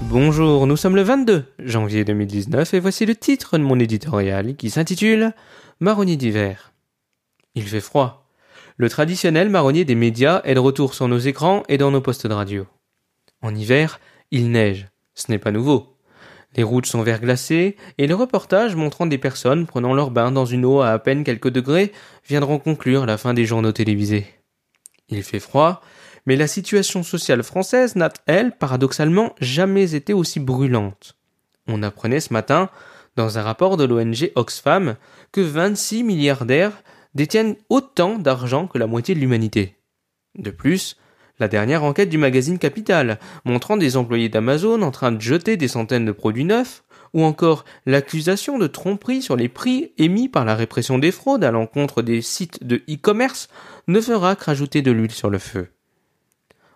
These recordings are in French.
Bonjour, nous sommes le 22 janvier 2019 et voici le titre de mon éditorial qui s'intitule Marronnier d'hiver. Il fait froid. Le traditionnel marronnier des médias est de retour sur nos écrans et dans nos postes de radio. En hiver, il neige. Ce n'est pas nouveau. Les routes sont verglacées et les reportages montrant des personnes prenant leur bain dans une eau à à peine quelques degrés viendront conclure la fin des journaux télévisés. Il fait froid, mais la situation sociale française n'a, elle, paradoxalement, jamais été aussi brûlante. On apprenait ce matin, dans un rapport de l'ONG Oxfam, que 26 milliardaires détiennent autant d'argent que la moitié de l'humanité. De plus, la dernière enquête du magazine Capital, montrant des employés d'Amazon en train de jeter des centaines de produits neufs, ou encore l'accusation de tromperie sur les prix émis par la répression des fraudes à l'encontre des sites de e-commerce, ne fera que rajouter de l'huile sur le feu.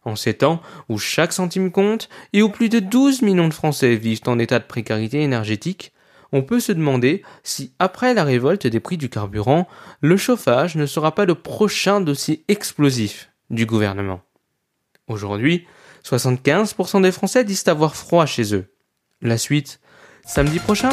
En ces temps où chaque centime compte et où plus de 12 millions de Français vivent en état de précarité énergétique, on peut se demander si, après la révolte des prix du carburant, le chauffage ne sera pas le prochain dossier explosif du gouvernement. Aujourd'hui, 75% des Français disent avoir froid chez eux. La suite, samedi prochain